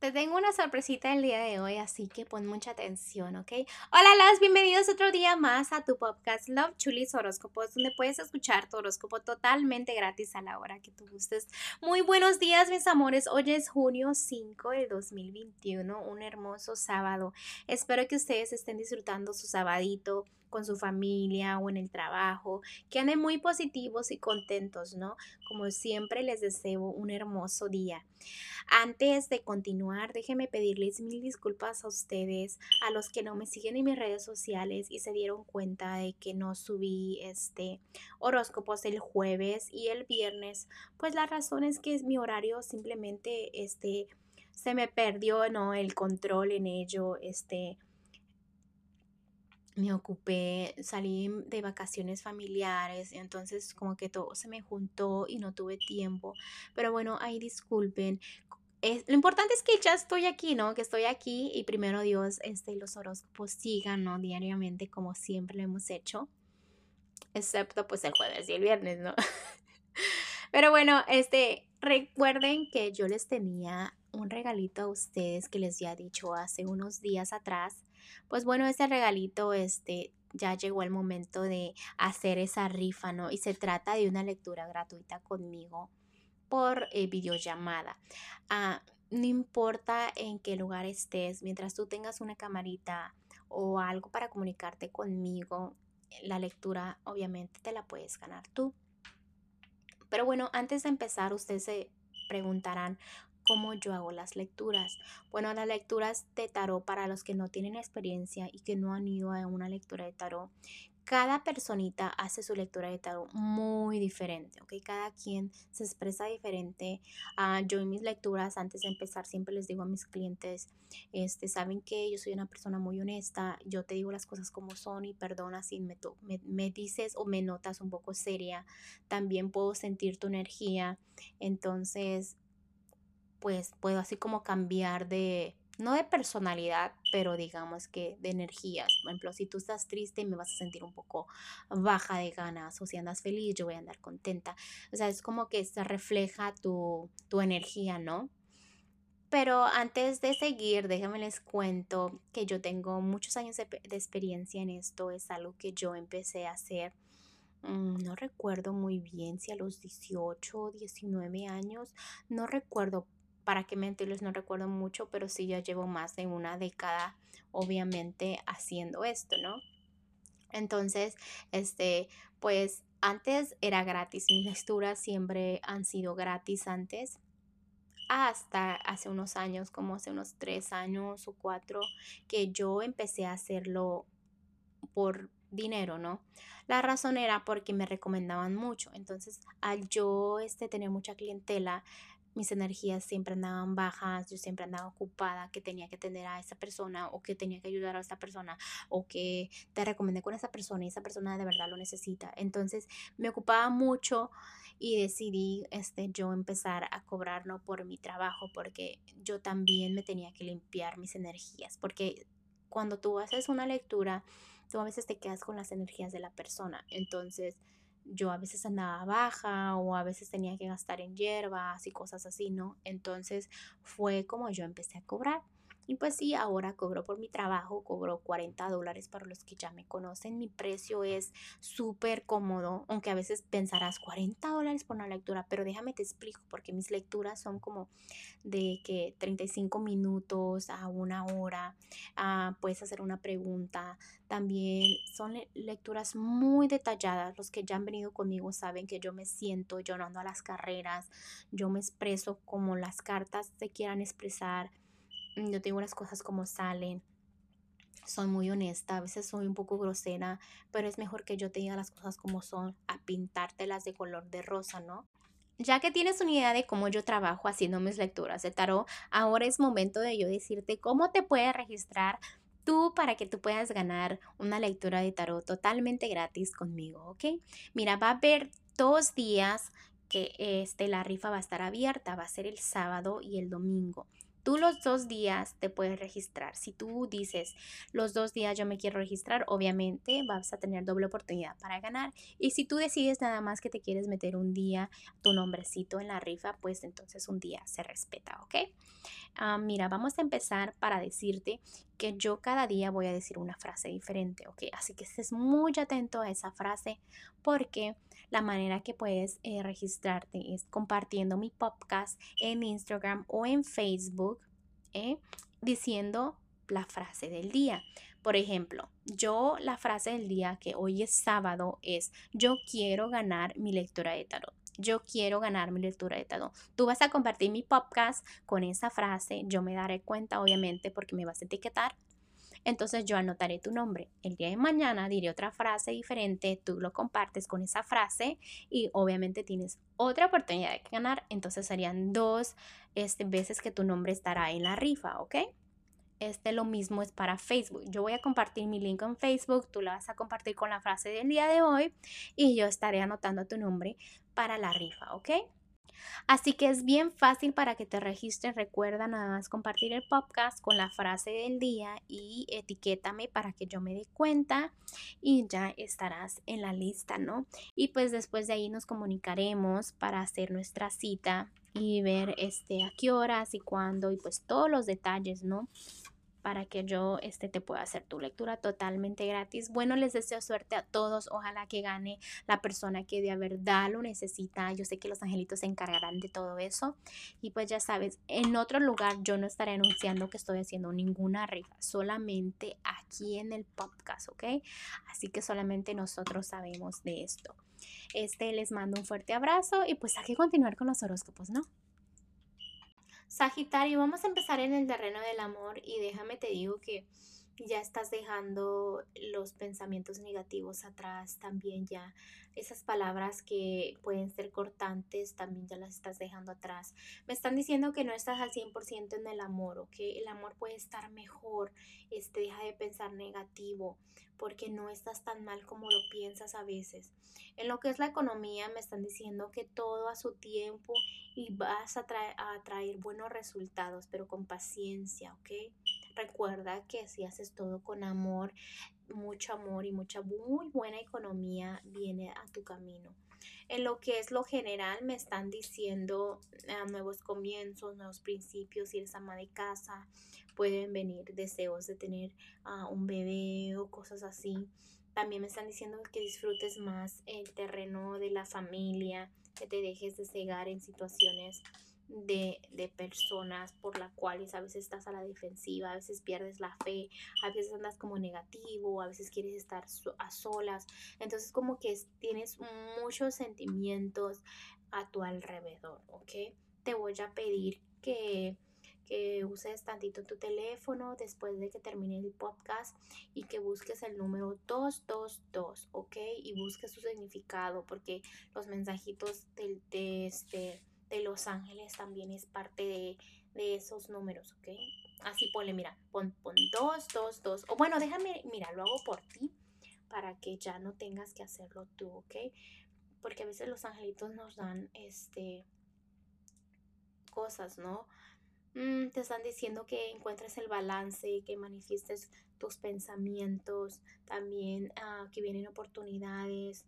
Te tengo una sorpresita el día de hoy, así que pon mucha atención, ¿ok? Hola, las bienvenidos otro día más a tu podcast Love Chulis Horóscopos, donde puedes escuchar tu horóscopo totalmente gratis a la hora que tú gustes. Muy buenos días, mis amores. Hoy es junio 5 de 2021, un hermoso sábado. Espero que ustedes estén disfrutando su sabadito con su familia o en el trabajo, que anden muy positivos y contentos, ¿no? Como siempre les deseo un hermoso día. Antes de continuar, déjenme pedirles mil disculpas a ustedes, a los que no me siguen en mis redes sociales y se dieron cuenta de que no subí este horóscopos el jueves y el viernes, pues la razón es que es mi horario simplemente este se me perdió, ¿no? El control en ello, este me ocupé, salí de vacaciones familiares, entonces como que todo se me juntó y no tuve tiempo. Pero bueno, ahí disculpen. Es, lo importante es que ya estoy aquí, ¿no? Que estoy aquí y primero Dios, este, los horóscopos sigan, ¿no? Diariamente como siempre lo hemos hecho. Excepto pues el jueves y el viernes, ¿no? Pero bueno, este, recuerden que yo les tenía un regalito a ustedes que les había dicho hace unos días atrás pues bueno, ese regalito, este, ya llegó el momento de hacer esa rifa, ¿no? Y se trata de una lectura gratuita conmigo por eh, videollamada. Ah, no importa en qué lugar estés, mientras tú tengas una camarita o algo para comunicarte conmigo, la lectura obviamente te la puedes ganar tú. Pero bueno, antes de empezar, ustedes se preguntarán, cómo yo hago las lecturas. Bueno, las lecturas de tarot para los que no tienen experiencia y que no han ido a una lectura de tarot, cada personita hace su lectura de tarot muy diferente, ¿ok? Cada quien se expresa diferente. Uh, yo en mis lecturas, antes de empezar, siempre les digo a mis clientes, este, saben que yo soy una persona muy honesta, yo te digo las cosas como son y perdona si me, me, me dices o me notas un poco seria, también puedo sentir tu energía, entonces pues puedo así como cambiar de, no de personalidad, pero digamos que de energías. Por ejemplo, si tú estás triste, me vas a sentir un poco baja de ganas, o si andas feliz, yo voy a andar contenta. O sea, es como que se refleja tu, tu energía, ¿no? Pero antes de seguir, déjenme les cuento que yo tengo muchos años de, de experiencia en esto. Es algo que yo empecé a hacer mm, no recuerdo muy bien si a los 18 o 19 años, no recuerdo, para qué mentirles, no recuerdo mucho, pero sí ya llevo más de una década, obviamente, haciendo esto, ¿no? Entonces, este, pues antes era gratis, mis lecturas siempre han sido gratis antes, hasta hace unos años, como hace unos tres años o cuatro, que yo empecé a hacerlo por dinero, ¿no? La razón era porque me recomendaban mucho. Entonces, al yo este, tener mucha clientela, mis energías siempre andaban bajas, yo siempre andaba ocupada, que tenía que atender a esa persona o que tenía que ayudar a esa persona o que te recomendé con esa persona y esa persona de verdad lo necesita. Entonces me ocupaba mucho y decidí este, yo empezar a cobrar no por mi trabajo porque yo también me tenía que limpiar mis energías porque cuando tú haces una lectura, tú a veces te quedas con las energías de la persona. Entonces, yo a veces andaba baja o a veces tenía que gastar en hierbas y cosas así, ¿no? Entonces fue como yo empecé a cobrar. Y pues sí, ahora cobro por mi trabajo, cobro 40 dólares para los que ya me conocen. Mi precio es súper cómodo, aunque a veces pensarás 40 dólares por una lectura, pero déjame te explico, porque mis lecturas son como de que 35 minutos a una hora, ah, puedes hacer una pregunta. También son lecturas muy detalladas. Los que ya han venido conmigo saben que yo me siento, yo no ando a las carreras, yo me expreso como las cartas se quieran expresar yo tengo las cosas como salen. Soy muy honesta, a veces soy un poco grosera, pero es mejor que yo te diga las cosas como son a pintártelas de color de rosa, ¿no? Ya que tienes una idea de cómo yo trabajo haciendo mis lecturas de tarot, ahora es momento de yo decirte cómo te puedes registrar tú para que tú puedas ganar una lectura de tarot totalmente gratis conmigo, ¿ok? Mira, va a haber dos días que este, la rifa va a estar abierta, va a ser el sábado y el domingo. Tú los dos días te puedes registrar. Si tú dices los dos días yo me quiero registrar, obviamente vas a tener doble oportunidad para ganar. Y si tú decides nada más que te quieres meter un día tu nombrecito en la rifa, pues entonces un día se respeta, ¿ok? Ah, mira, vamos a empezar para decirte que yo cada día voy a decir una frase diferente, ¿ok? Así que estés muy atento a esa frase porque la manera que puedes eh, registrarte es compartiendo mi podcast en Instagram o en Facebook, ¿eh? diciendo la frase del día. Por ejemplo, yo la frase del día que hoy es sábado es yo quiero ganar mi lectura de tarot. Yo quiero ganar mi lectura de tarot. Tú vas a compartir mi podcast con esa frase. Yo me daré cuenta, obviamente, porque me vas a etiquetar. Entonces yo anotaré tu nombre. El día de mañana diré otra frase diferente, tú lo compartes con esa frase y obviamente tienes otra oportunidad de ganar. Entonces serían dos este, veces que tu nombre estará en la rifa, ¿ok? Este lo mismo es para Facebook. Yo voy a compartir mi link en Facebook, tú la vas a compartir con la frase del día de hoy y yo estaré anotando tu nombre para la rifa, ¿ok? Así que es bien fácil para que te registres. Recuerda nada más compartir el podcast con la frase del día y etiquétame para que yo me dé cuenta y ya estarás en la lista, ¿no? Y pues después de ahí nos comunicaremos para hacer nuestra cita y ver este a qué horas y cuándo y pues todos los detalles, ¿no? Para que yo este, te pueda hacer tu lectura totalmente gratis. Bueno, les deseo suerte a todos. Ojalá que gane la persona que de verdad lo necesita. Yo sé que los angelitos se encargarán de todo eso. Y pues ya sabes, en otro lugar yo no estaré anunciando que estoy haciendo ninguna rifa, solamente aquí en el podcast, ¿ok? Así que solamente nosotros sabemos de esto. Este les mando un fuerte abrazo y pues hay que continuar con los horóscopos, ¿no? Sagitario, vamos a empezar en el terreno del amor y déjame te digo que ya estás dejando los pensamientos negativos atrás, también ya esas palabras que pueden ser cortantes, también ya las estás dejando atrás. Me están diciendo que no estás al 100% en el amor, ¿ok? El amor puede estar mejor, este, deja de pensar negativo, porque no estás tan mal como lo piensas a veces. En lo que es la economía, me están diciendo que todo a su tiempo y vas a, traer, a traer buenos resultados, pero con paciencia, ¿ok? Recuerda que si haces todo con amor, mucho amor y mucha muy buena economía viene a tu camino. En lo que es lo general, me están diciendo ah, nuevos comienzos, nuevos principios, si eres ama de casa, pueden venir deseos de tener uh, un bebé o cosas así. También me están diciendo que disfrutes más el terreno de la familia, que te dejes de cegar en situaciones de, de, personas por las cuales a veces estás a la defensiva, a veces pierdes la fe, a veces andas como negativo, a veces quieres estar a solas. Entonces como que tienes muchos sentimientos a tu alrededor, ¿ok? Te voy a pedir que que uses tantito tu teléfono después de que termine el podcast y que busques el número 222, ¿ok? Y busques su significado porque los mensajitos de, de, este, de Los Ángeles también es parte de, de esos números, ¿ok? Así ponle, mira, pon, pon 222. O bueno, déjame, mira, lo hago por ti para que ya no tengas que hacerlo tú, ¿ok? Porque a veces los angelitos nos dan este cosas, ¿no? Mm, te están diciendo que encuentres el balance, que manifiestes tus pensamientos, también ah, que vienen oportunidades,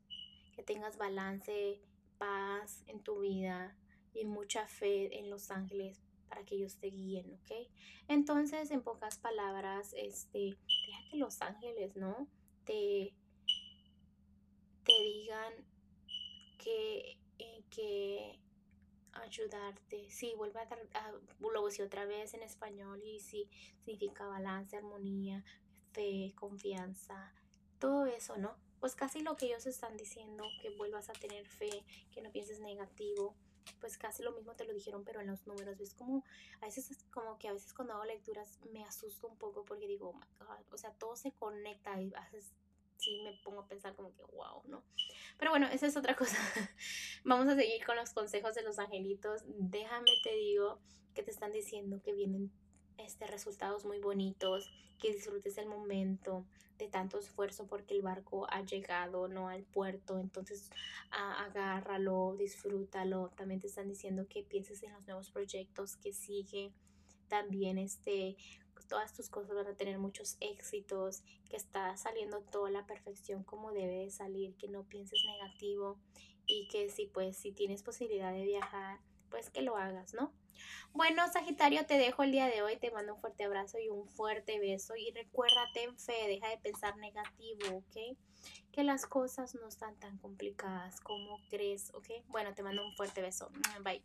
que tengas balance, paz en tu vida y mucha fe en los ángeles para que ellos te guíen, ¿ok? Entonces, en pocas palabras, este, deja que los ángeles, ¿no? Te, te digan que, que ayudarte. Sí, vuelve a, a lo otra vez en español y sí, significa balance, armonía, fe, confianza, todo eso, ¿no? Pues casi lo que ellos están diciendo, que vuelvas a tener fe, que no pienses negativo, pues casi lo mismo te lo dijeron, pero en los números. Es como, a veces es como que a veces cuando hago lecturas me asusto un poco porque digo, oh my God, o sea, todo se conecta y haces sí me pongo a pensar como que wow, ¿no? Pero bueno, esa es otra cosa. Vamos a seguir con los consejos de los angelitos. Déjame te digo que te están diciendo que vienen este, resultados muy bonitos, que disfrutes el momento de tanto esfuerzo porque el barco ha llegado, ¿no? Al puerto, entonces agárralo, disfrútalo. También te están diciendo que pienses en los nuevos proyectos que sigue también este todas tus cosas van a tener muchos éxitos, que está saliendo toda la perfección como debe de salir, que no pienses negativo y que si pues si tienes posibilidad de viajar, pues que lo hagas, ¿no? Bueno, Sagitario, te dejo el día de hoy, te mando un fuerte abrazo y un fuerte beso y recuérdate en fe, deja de pensar negativo, ¿ok? Que las cosas no están tan complicadas como crees, ¿ok? Bueno, te mando un fuerte beso. Bye.